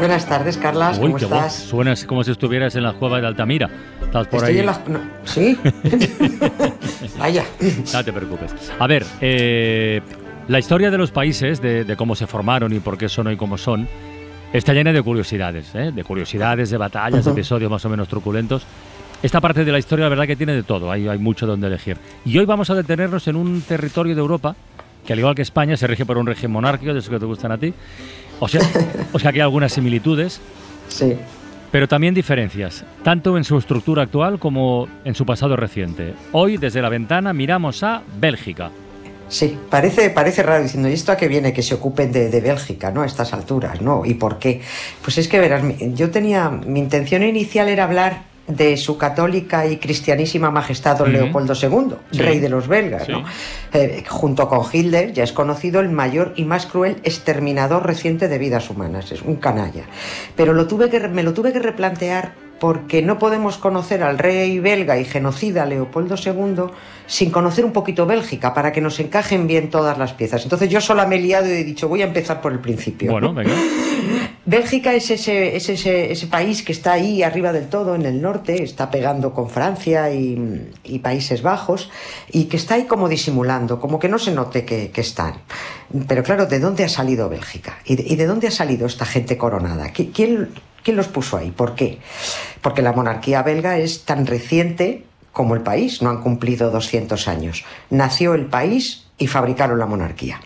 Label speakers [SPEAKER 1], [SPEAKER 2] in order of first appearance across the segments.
[SPEAKER 1] Buenas tardes, Carlas.
[SPEAKER 2] Uy,
[SPEAKER 1] ¿Cómo
[SPEAKER 2] qué
[SPEAKER 1] estás?
[SPEAKER 2] voz. Suenas como si estuvieras en la cueva de Altamira. Estás por
[SPEAKER 1] Estoy
[SPEAKER 2] ahí.
[SPEAKER 1] en la... no, ¿Sí? Vaya.
[SPEAKER 2] No te preocupes. A ver, eh, la historia de los países, de, de cómo se formaron y por qué son hoy como son, está llena de curiosidades, ¿eh? de curiosidades, de batallas, de
[SPEAKER 1] Ujú.
[SPEAKER 2] episodios más o menos truculentos. Esta parte de la historia, la verdad, que tiene de todo, hay, hay mucho donde elegir. Y hoy vamos a detenernos en un territorio de Europa que, al igual que España, se rige por un régimen monárquico, de esos que te gustan a ti. O sea, o sea que hay algunas similitudes,
[SPEAKER 1] Sí.
[SPEAKER 2] pero también diferencias, tanto en su estructura actual como en su pasado reciente. Hoy, desde la ventana, miramos a Bélgica.
[SPEAKER 1] Sí, parece, parece raro diciendo, ¿y esto a qué viene que se ocupen de, de Bélgica, ¿no? A estas alturas, ¿no? ¿Y por qué? Pues es que verás, yo tenía, mi intención inicial era hablar de su católica y cristianísima majestad don. Leopoldo II,
[SPEAKER 2] Sí.
[SPEAKER 1] rey de los belgas,
[SPEAKER 2] Sí.
[SPEAKER 1] ¿no? Eh, junto con Hitler ya es conocido el mayor y más cruel exterminador reciente de vidas humanas, es un canalla. Pero lo tuve que, re- me lo tuve que replantear porque no podemos conocer al rey belga y genocida Leopoldo II sin conocer un poquito Bélgica, para que nos encajen bien todas las piezas. Entonces yo sola me he liado y he dicho, voy a empezar por el principio.
[SPEAKER 2] Bueno,
[SPEAKER 1] ¿no?
[SPEAKER 2] venga.
[SPEAKER 1] Bélgica es ese, es ese, país que está ahí arriba del todo, en el norte, está pegando con Francia y, Países Bajos, y que está ahí como disimulando, como que no se note que, están. Pero claro, ¿de dónde ha salido Bélgica? ¿Y de, dónde ha salido esta gente coronada? ¿Qui- ¿Quién, quién los puso ahí? ¿Por qué? Porque la monarquía belga es tan reciente como el país, no han cumplido 200 años. Nació el país y fabricaron la monarquía.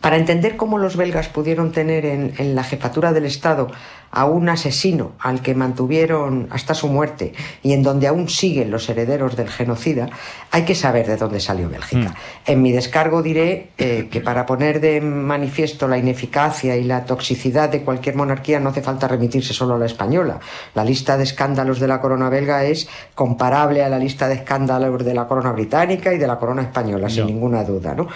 [SPEAKER 1] Para entender cómo los belgas pudieron tener en, en la jefatura del Estado a un asesino al que mantuvieron hasta su muerte y en donde aún siguen los herederos del genocida, hay que saber de dónde salió Bélgica. En mi descargo diré eh, que para poner de manifiesto la ineficacia y la toxicidad de cualquier monarquía no hace falta remitirse solo a la española. La lista de escándalos de la corona belga es comparable a la lista de escándalos de la corona británica y de la corona española, sin ninguna duda. ¿no?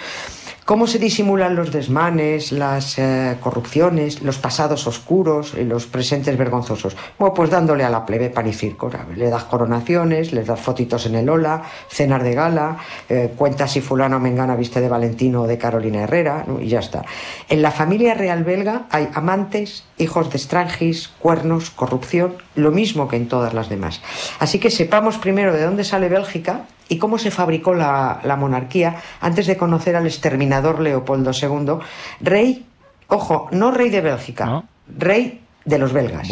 [SPEAKER 1] ¿Cómo se disimulan los desmanes, las eh, corrupciones, los pasados oscuros y los presentes vergonzosos? Bueno, pues dándole a la plebe pan y circo. Le das coronaciones, le das fotitos en el Ola, cenas de gala, eh, cuentas si fulano o mengana viste de Valentino o de Carolina Herrera, y ya está. En la familia real belga hay amantes, hijos de estrangis, cuernos, corrupción, lo mismo que en todas las demás. Así que sepamos primero de dónde sale Bélgica y cómo se fabricó la, la monarquía antes de conocer al exterminador Leopoldo II, rey, ojo, no rey de Bélgica,
[SPEAKER 2] No.
[SPEAKER 1] rey de los belgas.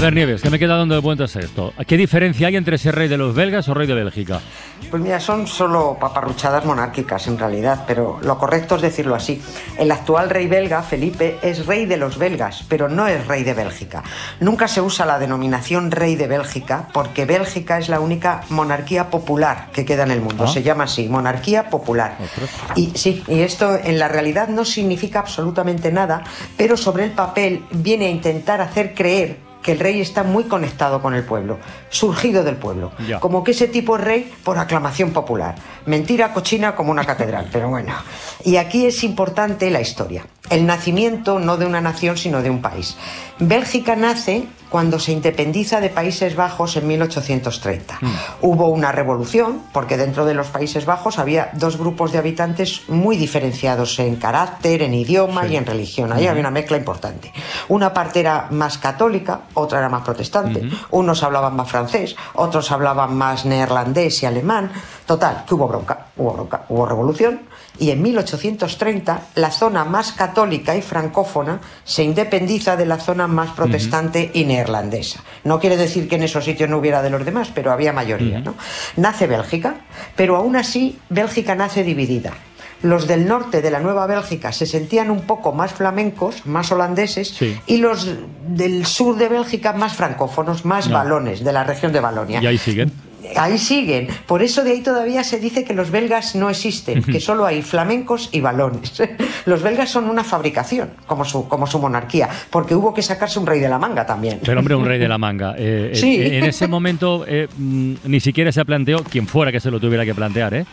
[SPEAKER 2] A ver, Nieves, que me queda dando de vueltas esto. ¿Qué diferencia hay entre ser rey de los belgas o rey de Bélgica?
[SPEAKER 1] Pues mira, son solo paparruchadas monárquicas en realidad, pero lo correcto es decirlo así. El actual rey belga, Felipe, es rey de los belgas, pero no es rey de Bélgica. Nunca se usa la denominación rey de Bélgica porque Bélgica es la única monarquía popular que queda en el mundo.
[SPEAKER 2] Ah.
[SPEAKER 1] Se llama así, monarquía popular. Y sí, y esto en la realidad no significa absolutamente nada, pero sobre el papel viene a intentar hacer creer que el rey está muy conectado con el pueblo, surgido del pueblo,
[SPEAKER 2] Ya.
[SPEAKER 1] como que ese tipo es rey por aclamación popular. Mentira cochina como una catedral, pero bueno. Y aquí es importante la historia. El nacimiento no de una nación, sino de un país. Bélgica nace cuando se independiza de Países Bajos en 1830. Hubo una revolución, porque dentro de los Países Bajos había dos grupos de habitantes muy diferenciados en carácter, en idioma y en religión. Ahí había una mezcla importante. Una parte era más católica, otra era más protestante. Unos hablaban más francés, otros hablaban más neerlandés y alemán. Total, que hubo bronca, hubo bronca, hubo revolución y en 1830 la zona más católica y francófona se independiza de la zona más protestante y neerlandesa. No quiere decir que en esos sitios no hubiera de los demás, pero había mayoría. ¿no? Nace Bélgica, pero aún así Bélgica nace dividida. Los del norte de la Nueva Bélgica se sentían un poco más flamencos, más holandeses,
[SPEAKER 2] Sí.
[SPEAKER 1] y los del sur de Bélgica más francófonos, más
[SPEAKER 2] Ya.
[SPEAKER 1] balones, de la región de Balonia.
[SPEAKER 2] Y ahí siguen.
[SPEAKER 1] Ahí siguen. Por eso de ahí todavía se dice que los belgas no existen, que solo hay flamencos y balones. Los belgas son una fabricación, como su, como su monarquía, porque hubo que sacarse un rey de la manga también.
[SPEAKER 2] Pero hombre, un rey de la manga. Eh, eh,
[SPEAKER 1] Sí.
[SPEAKER 2] eh, en ese momento eh, mm, ni siquiera se planteó, quien fuera que se lo tuviera que plantear, ¿eh?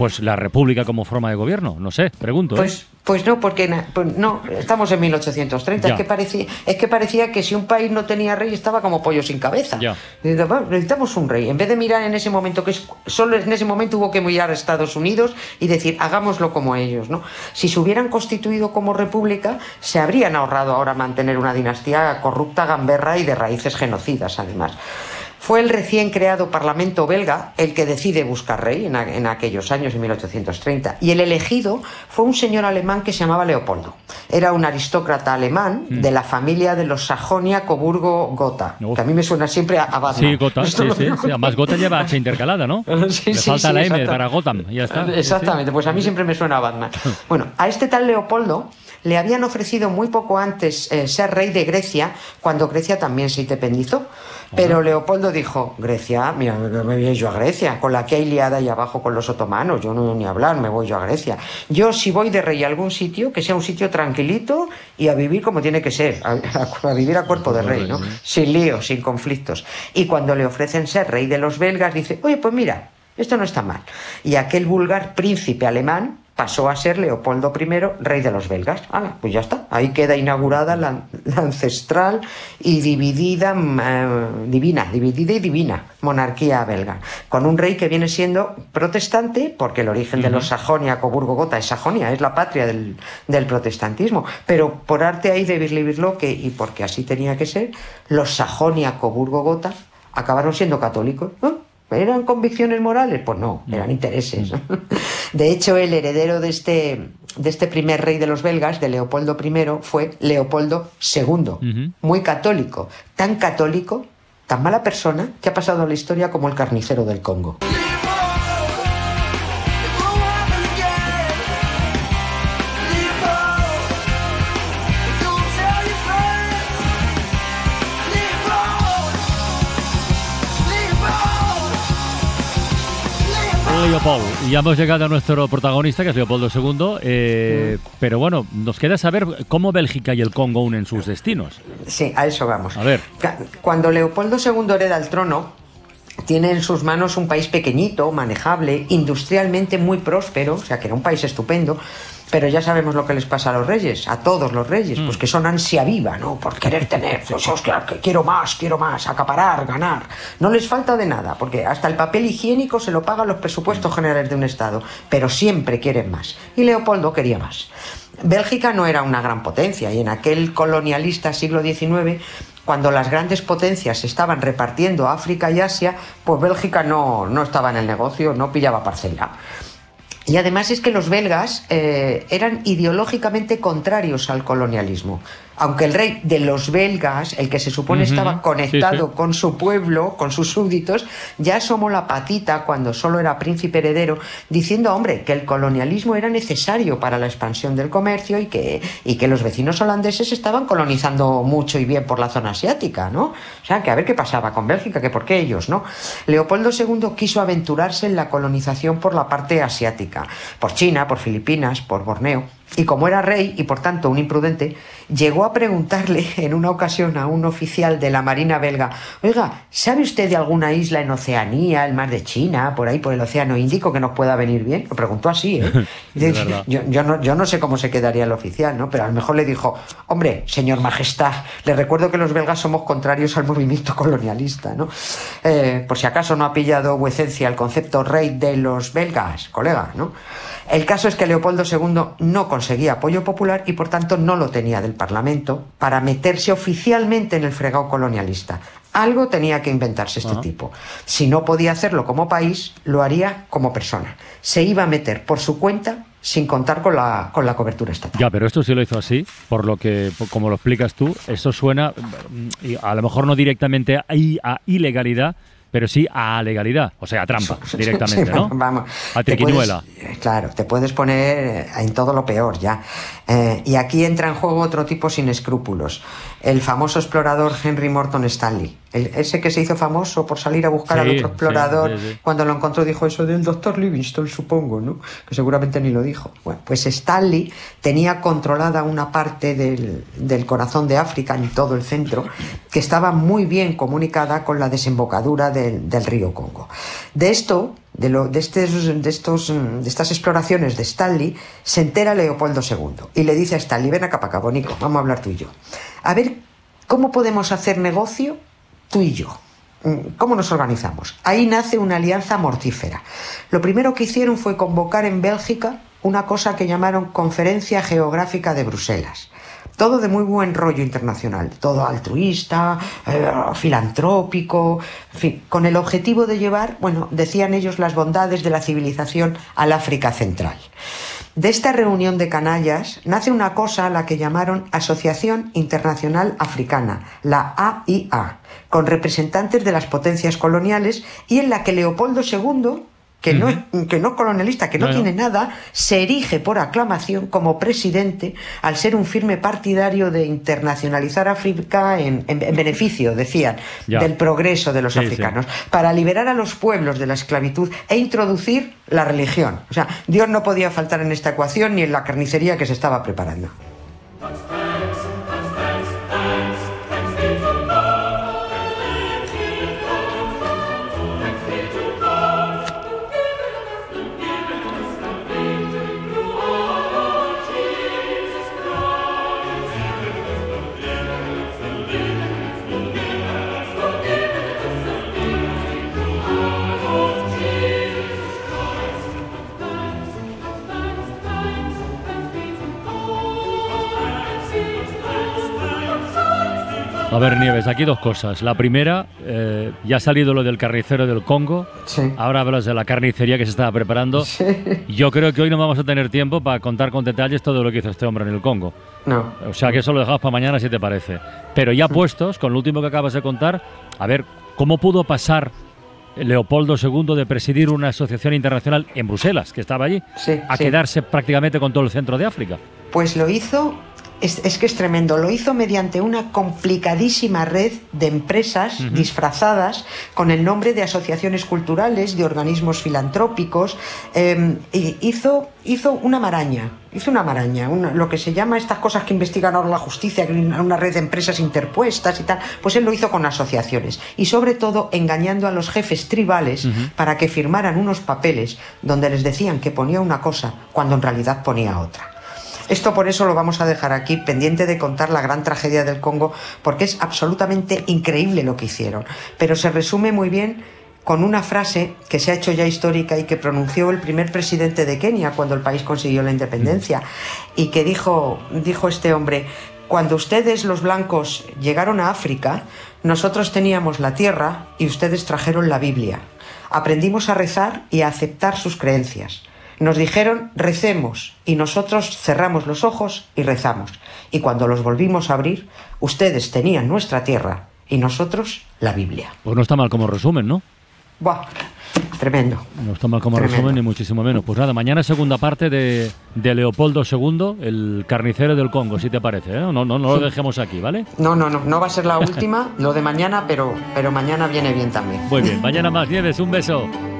[SPEAKER 2] Pues la república como forma de gobierno. No sé, pregunto. ¿eh?
[SPEAKER 1] Pues, pues no, porque pues no, estamos en 1830.
[SPEAKER 2] Ya.
[SPEAKER 1] Es que, parecía, es que parecía que si un país no tenía rey estaba como pollo sin cabeza.
[SPEAKER 2] Ya.
[SPEAKER 1] Y digo, "Va, necesitamos un rey. En vez de mirar en ese momento, que es, solo en ese momento hubo que mirar a Estados Unidos y decir, hagámoslo como ellos. ¿no? Si se hubieran constituido como república, se habrían ahorrado ahora mantener una dinastía corrupta, gamberra y de raíces genocidas, además. Fue el recién creado Parlamento belga el que decide buscar rey en, aquellos años, en 1830. Y el elegido fue un señor alemán que se llamaba Leopoldo. Era un aristócrata alemán de la familia de los Sajonia-Coburgo-Gotha.
[SPEAKER 2] Uf.
[SPEAKER 1] Que a mí me suena siempre a, a Batman.
[SPEAKER 2] Sí, Gotha, sí, sí. Además, Gotha lleva H intercalada, ¿no?
[SPEAKER 1] Sí,
[SPEAKER 2] Le
[SPEAKER 1] sí,
[SPEAKER 2] falta la M para Gotham, ya está.
[SPEAKER 1] Exactamente, pues a mí siempre me suena a Batman. Bueno, a este tal Leopoldo le habían ofrecido muy poco antes eh, ser rey de Grecia, cuando Grecia también se independizó. Pero Leopoldo dijo, Grecia, mira, me voy yo a Grecia, con la que hay liada ahí abajo con los otomanos, yo no ni hablar, me voy yo a Grecia. Yo si voy de rey a algún sitio, que sea un sitio tranquilito y a vivir como tiene que ser, a, a- a vivir a cuerpo de rey, ¿no? Sin líos, sin conflictos. Y cuando le ofrecen ser rey de los belgas, dice, oye, pues mira, esto no está mal. Y aquel vulgar príncipe alemán pasó a ser Leopoldo I, rey de los belgas. Ala, pues ya está. Ahí queda inaugurada la, la ancestral y dividida, mm, eh, divina, dividida y divina monarquía belga. Con un rey que viene siendo protestante, porque el origen de los Sajonia, Coburgo, Gotha es Sajonia, es la patria del, del protestantismo. Pero por arte ahí de Birli que y porque así tenía que ser, los Sajonia, Coburgo, Gotha acabaron siendo católicos. ¿no? ¿Eran convicciones morales? Pues no, eran intereses. De hecho, el heredero de este, de este primer rey de los belgas, de Leopoldo I, fue Leopoldo II, muy católico, tan católico, tan mala persona, que ha pasado a la historia como el carnicero del Congo.
[SPEAKER 2] Leopold. Y ya hemos llegado a nuestro protagonista, que es Leopoldo II. eh, Pero bueno, nos queda saber cómo Bélgica y el Congo unen sus destinos.
[SPEAKER 1] Sí, a eso vamos.
[SPEAKER 2] A ver.
[SPEAKER 1] Cuando Leopoldo II hereda el trono, tiene en sus manos un país pequeñito, manejable, industrialmente muy próspero, o sea que era un país estupendo. Pero ya sabemos lo que les pasa a los reyes, a todos los reyes, pues que son ansia viva, ¿no? Por querer tener, pues, que quiero más, quiero más, acaparar, ganar. No les falta de nada, porque hasta el papel higiénico se lo pagan los presupuestos generales de un Estado, pero siempre quieren más. Y Leopoldo quería más. Bélgica no era una gran potencia y en aquel colonialista siglo XIX, cuando las grandes potencias estaban repartiendo África y Asia, pues Bélgica no, no estaba en el negocio, no pillaba parcela. Y además es que los belgas eh, eran ideológicamente contrarios al colonialismo. Aunque el rey de los belgas, el que se supone estaba conectado
[SPEAKER 2] sí, sí.
[SPEAKER 1] con su pueblo, con sus súbditos, ya asomó la patita cuando solo era príncipe heredero, diciendo, hombre, que el colonialismo era necesario para la expansión del comercio y que, y que los vecinos holandeses estaban colonizando mucho y bien por la zona asiática, ¿no? O sea, que a ver qué pasaba con Bélgica, que por qué ellos, ¿no? Leopoldo II quiso aventurarse en la colonización por la parte asiática, por China, por Filipinas, por Borneo. Y como era rey y por tanto un imprudente, llegó a preguntarle en una ocasión a un oficial de la Marina belga, oiga, ¿sabe usted de alguna isla en Oceanía, el mar de China, por ahí por el Océano Índico que nos pueda venir bien? Lo preguntó así, ¿eh?
[SPEAKER 2] De
[SPEAKER 1] yo no, yo no sé cómo se quedaría el oficial, ¿no? Pero a lo mejor le dijo, hombre, señor majestad, le recuerdo que los belgas somos contrarios al movimiento colonialista, ¿no? Eh, por si acaso no ha pillado vuecencia el concepto rey de los belgas, colega, ¿no? El caso es que Leopoldo II no conseguía apoyo popular y por tanto no lo tenía del Parlamento para meterse oficialmente en el fregado colonialista. Algo tenía que inventarse este tipo. Si no podía hacerlo como país, lo haría como persona. Se iba a meter por su cuenta sin contar con la, con la cobertura estatal.
[SPEAKER 2] Ya, pero esto sí lo hizo así, por lo que, como lo explicas tú, esto suena, a lo mejor no directamente a ilegalidad, pero sí a legalidad, o sea, a trampa, directamente,
[SPEAKER 1] Sí,
[SPEAKER 2] ¿no?
[SPEAKER 1] Vamos.
[SPEAKER 2] A
[SPEAKER 1] te
[SPEAKER 2] triquiñuela.
[SPEAKER 1] puedes- claro, te puedes poner en todo lo peor ya. Eh, y aquí entra en juego otro tipo sin escrúpulos. El famoso explorador Henry Morton Stanley. El- ese que se hizo famoso por salir a buscar al otro explorador.
[SPEAKER 2] sí, sí, sí.
[SPEAKER 1] Cuando lo encontró dijo eso del doctor Livingstone, supongo, ¿no? Que seguramente ni lo dijo. Bueno, pues Stanley tenía controlada una parte del, del corazón de África, en todo el centro, que estaba muy bien comunicada con la desembocadura del, del río Congo. De esto, de, lo, de, estes- de, estos, de estas exploraciones de Stanley, se entera Leopoldo II y le dice a Stanley, ven acá acá, Bonico, vamos a hablar tú y yo. A ver, ¿cómo podemos hacer negocio tú y yo? Mm, ¿Cómo nos organizamos? Ahí nace una alianza mortífera. Lo primero que hicieron fue convocar en Bélgica una cosa que llamaron Conferencia Geográfica de Bruselas. Todo de muy buen rollo internacional, todo altruista, eh, filantrópico, con el objetivo de llevar, bueno, decían ellos, las bondades de la civilización al África Central. De esta reunión de canallas nace una cosa a la que llamaron Asociación Internacional Africana, la AIA, con representantes de las potencias coloniales y en la que Leopoldo II, que, no, es, que no colonialista, que no,
[SPEAKER 2] No, no.
[SPEAKER 1] tiene nada, se erige por aclamación como presidente al ser un firme partidario de internacionalizar África en, en- en beneficio, decían,
[SPEAKER 2] Ya.
[SPEAKER 1] del progreso de los
[SPEAKER 2] Sí, sí.
[SPEAKER 1] africanos, para liberar a los pueblos de la esclavitud e introducir la religión. O sea, Dios no podía faltar en esta ecuación ni en la carnicería que se estaba preparando.
[SPEAKER 2] Ver, Nieves, aquí dos cosas. La primera, eh, ya ha salido lo del carnicero del Congo.
[SPEAKER 1] Sí.
[SPEAKER 2] Ahora hablas de la carnicería que se estaba preparando. Yo creo que hoy no vamos a tener tiempo para contar con detalles todo lo que hizo este hombre en el Congo.
[SPEAKER 1] No.
[SPEAKER 2] O sea que eso lo dejamos para mañana si te parece. Pero ya puestos, con lo último que acabas de contar, a ver, ¿cómo pudo pasar Leopoldo II de presidir una asociación internacional en Bruselas, que estaba allí,
[SPEAKER 1] Sí,
[SPEAKER 2] a
[SPEAKER 1] sí.
[SPEAKER 2] quedarse prácticamente con todo el centro de África?
[SPEAKER 1] Pues lo hizo, es, es que es tremendo, lo hizo mediante una complicadísima red de empresas disfrazadas con el nombre de asociaciones culturales, de organismos filantrópicos. eh, y hizo, hizo una maraña, hizo una maraña, una- lo que se llama estas cosas que investigan ahora la justicia, una red de empresas interpuestas y tal. Pues él lo hizo con asociaciones y sobre todo engañando a los jefes tribales para que firmaran unos papeles donde les decían que ponía una cosa cuando en realidad ponía otra. Esto por eso lo vamos a dejar aquí, pendiente de contar la gran tragedia del Congo, porque es absolutamente increíble lo que hicieron. Pero se resume muy bien con una frase que se ha hecho ya histórica y que pronunció el primer presidente de Kenia cuando el país consiguió la independencia y que dijo, dijo este hombre, cuando ustedes los blancos llegaron a África, nosotros teníamos la tierra y ustedes trajeron la Biblia. Aprendimos a rezar y a aceptar sus creencias. Nos dijeron recemos y nosotros cerramos los ojos y rezamos. Y cuando los volvimos a abrir, ustedes tenían nuestra tierra y nosotros la Biblia.
[SPEAKER 2] Pues no está mal como resumen, ¿no?
[SPEAKER 1] Buah, tremendo.
[SPEAKER 2] No está mal como
[SPEAKER 1] Tremendo.
[SPEAKER 2] resumen, ni muchísimo menos. Pues nada, mañana segunda parte de, de Leopoldo II, el carnicero del Congo, si te parece. ¿eh? No, no, no lo dejemos aquí, ¿vale?
[SPEAKER 1] No, no, no, no va a ser la última, lo de mañana, pero, pero mañana viene bien también.
[SPEAKER 2] Muy bien, mañana más Nieves, un beso.